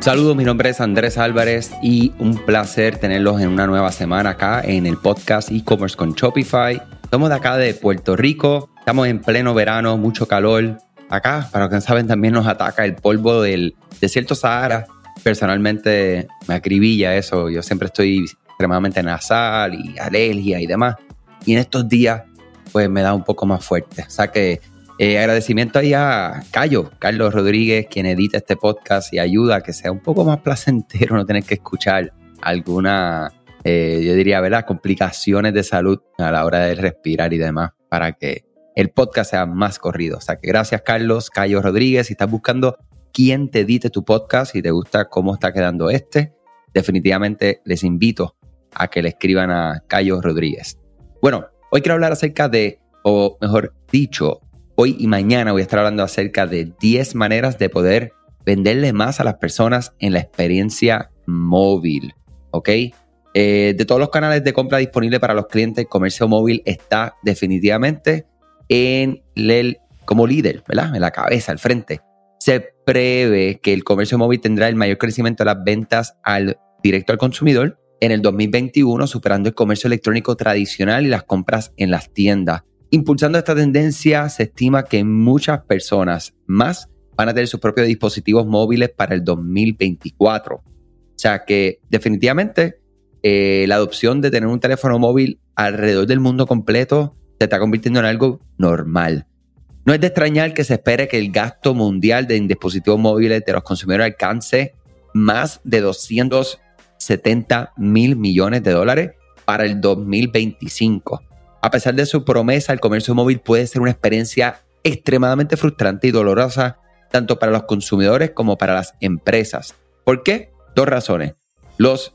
Saludos, mi nombre es Andrés Álvarez y un placer tenerlos en una nueva semana acá en el podcast e-commerce con Shopify. Somos de acá de Puerto Rico, estamos en pleno verano, mucho calor. Acá, para los que no saben, también nos ataca el polvo del desierto Sahara. Personalmente me acribilla eso, yo siempre estoy extremadamente nasal y alergia y demás. Y en estos días, pues me da un poco más fuerte. O sea que eh, agradecimiento ahí a Cayo, Carlos Rodríguez, quien edita este podcast y ayuda a que sea un poco más placentero no tener que escuchar alguna, eh, yo diría, ¿verdad? Complicaciones de salud a la hora de respirar y demás para que el podcast sea más corrido. O sea que gracias, Carlos, Cayo Rodríguez. Si estás buscando quién te edite tu podcast y te gusta cómo está quedando este, definitivamente les invito a que le escriban a Cayo Rodríguez. Bueno, hoy quiero hablar acerca de, o mejor dicho, Hoy y mañana voy a estar hablando acerca de 10 maneras de poder venderle más a las personas en la experiencia móvil. ¿Ok? Eh, de todos los canales de compra disponibles para los clientes, comercio móvil está definitivamente en el, como líder, ¿verdad? En la cabeza, al frente. Se prevé que el comercio móvil tendrá el mayor crecimiento de las ventas al directo al consumidor en el 2021, superando el comercio electrónico tradicional y las compras en las tiendas. Impulsando esta tendencia, se estima que muchas personas más van a tener sus propios dispositivos móviles para el 2024. O sea que definitivamente eh, la adopción de tener un teléfono móvil alrededor del mundo completo se está convirtiendo en algo normal. No es de extrañar que se espere que el gasto mundial de dispositivos móviles de los consumidores alcance más de 270 mil millones de dólares para el 2025. A pesar de su promesa, el comercio móvil puede ser una experiencia extremadamente frustrante y dolorosa tanto para los consumidores como para las empresas. ¿Por qué? Dos razones. Los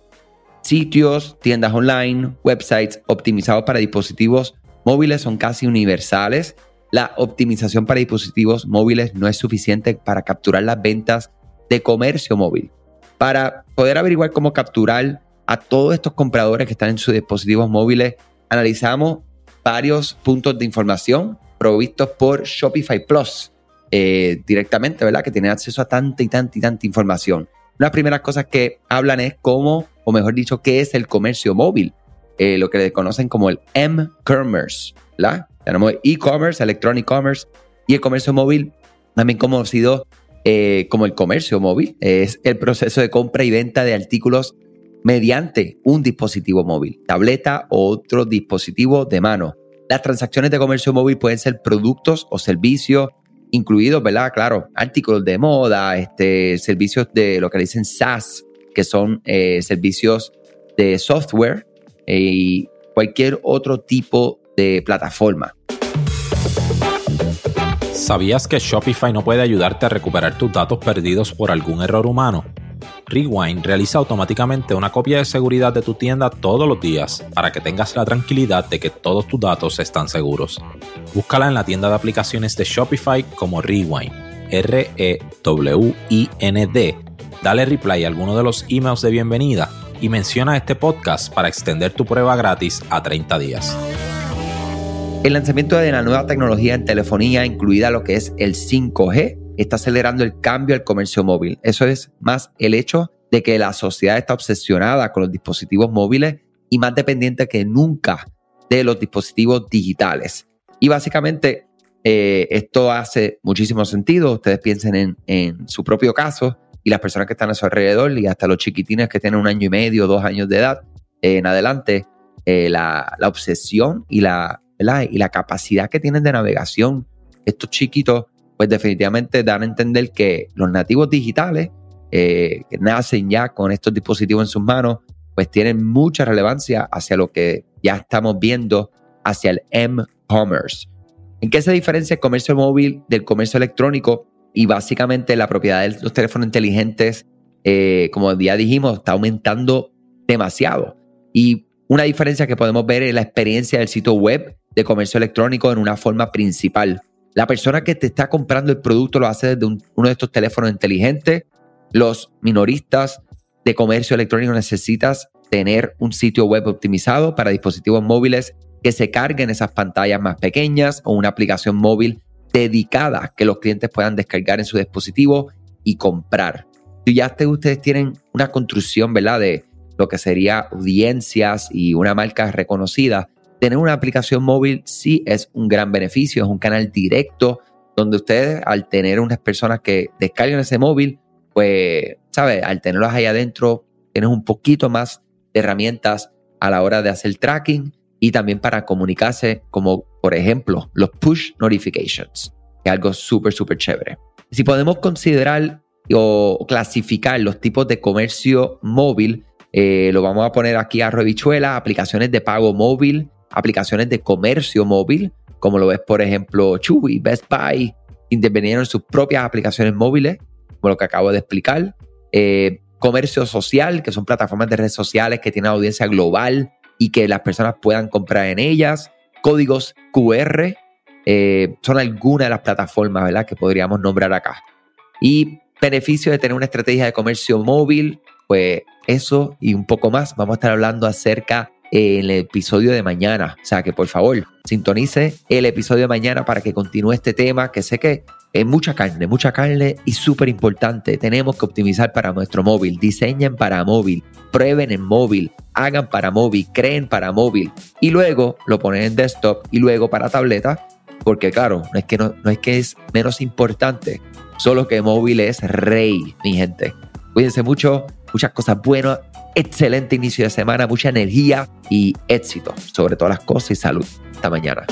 sitios, tiendas online, websites optimizados para dispositivos móviles son casi universales. La optimización para dispositivos móviles no es suficiente para capturar las ventas de comercio móvil. Para poder averiguar cómo capturar a todos estos compradores que están en sus dispositivos móviles, analizamos varios puntos de información provistos por Shopify Plus eh, directamente, ¿verdad? Que tienen acceso a tanta y tanta y tanta información. Una de las primeras cosas que hablan es cómo, o mejor dicho, qué es el comercio móvil, eh, lo que le conocen como el M-Commerce, ¿verdad? Tenemos e-commerce, electronic commerce y el comercio móvil, también conocido eh, como el comercio móvil, es el proceso de compra y venta de artículos mediante un dispositivo móvil, tableta o otro dispositivo de mano. Las transacciones de comercio móvil pueden ser productos o servicios incluidos, ¿verdad? Claro, artículos de moda, este, servicios de lo que dicen SaaS, que son eh, servicios de software eh, y cualquier otro tipo de plataforma. ¿Sabías que Shopify no puede ayudarte a recuperar tus datos perdidos por algún error humano? Rewind realiza automáticamente una copia de seguridad de tu tienda todos los días para que tengas la tranquilidad de que todos tus datos están seguros. Búscala en la tienda de aplicaciones de Shopify como Rewind, R-E-W-I-N-D. Dale reply a alguno de los emails de bienvenida y menciona este podcast para extender tu prueba gratis a 30 días. El lanzamiento de la nueva tecnología en telefonía, incluida lo que es el 5G, está acelerando el cambio al comercio móvil. Eso es más el hecho de que la sociedad está obsesionada con los dispositivos móviles y más dependiente que nunca de los dispositivos digitales. Y básicamente eh, esto hace muchísimo sentido. Ustedes piensen en, su propio caso y las personas que están a su alrededor y hasta los chiquitines que tienen un año y medio, dos años de edad eh, en adelante, eh, la, la, obsesión y la, y la capacidad que tienen de navegación. Estos chiquitos pues definitivamente dan a entender que los nativos digitales eh, que nacen ya con estos dispositivos en sus manos, pues tienen mucha relevancia hacia lo que ya estamos viendo hacia el M-Commerce. ¿En qué se diferencia el comercio móvil del comercio electrónico? Y básicamente la propiedad de los teléfonos inteligentes, eh, como ya dijimos, está aumentando demasiado. Y una diferencia que podemos ver es la experiencia del sitio web de comercio electrónico en una forma principal. La persona que te está comprando el producto lo hace desde uno de estos teléfonos inteligentes. Los minoristas de comercio electrónico necesitas tener un sitio web optimizado para dispositivos móviles que se carguen esas pantallas más pequeñas o una aplicación móvil dedicada que los clientes puedan descargar en su dispositivo y comprar. Si ya ustedes tienen una construcción, ¿verdad? De lo que sería audiencias y una marca reconocida, tener una aplicación móvil sí es un gran beneficio, es un canal directo donde ustedes al tener unas personas que descargan ese móvil, pues, ¿sabes? Al tenerlos ahí adentro, tienes un poquito más de herramientas a la hora de hacer tracking y también para comunicarse, como por ejemplo los push notifications, que es algo súper, súper chévere. Si podemos considerar o clasificar los tipos de comercio móvil, eh, lo vamos a poner aquí a Revichuela, aplicaciones de pago móvil, aplicaciones de comercio móvil, como lo ves por ejemplo Chewy, Best Buy, intervinieron en sus propias aplicaciones móviles, como lo que acabo de explicar. Eh, comercio social, que son plataformas de redes sociales que tienen audiencia global y que las personas puedan comprar en ellas. Códigos QR eh, son algunas de las plataformas ¿verdad? que podríamos nombrar acá. Y beneficio de tener una estrategia de comercio móvil, pues eso y un poco más vamos a estar hablando acerca el episodio de mañana. O sea que por favor, sintonice el episodio de mañana para que continúe este tema, que sé que es mucha carne, mucha carne y súper importante. Tenemos que optimizar para nuestro móvil, diseñen para móvil, prueben en móvil, hagan para móvil, creen para móvil y luego lo ponen en desktop y luego para tableta, porque claro, no es que, no, no es, que es menos importante, solo que móvil es rey, mi gente. Cuídense mucho, muchas cosas buenas, excelente inicio de semana, mucha energía y éxito sobre todas las cosas y salud. Hasta mañana.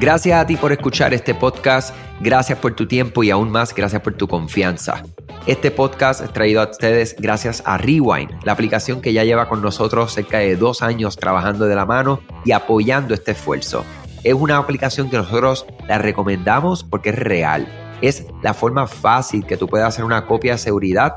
Gracias a ti por escuchar este podcast, gracias por tu tiempo y aún más gracias por tu confianza. Este podcast es traído a ustedes gracias a Rewind, la aplicación que ya lleva con nosotros cerca de dos años trabajando de la mano y apoyando este esfuerzo. Es una aplicación que nosotros la recomendamos porque es real es la forma fácil que tú puedes hacer una copia de seguridad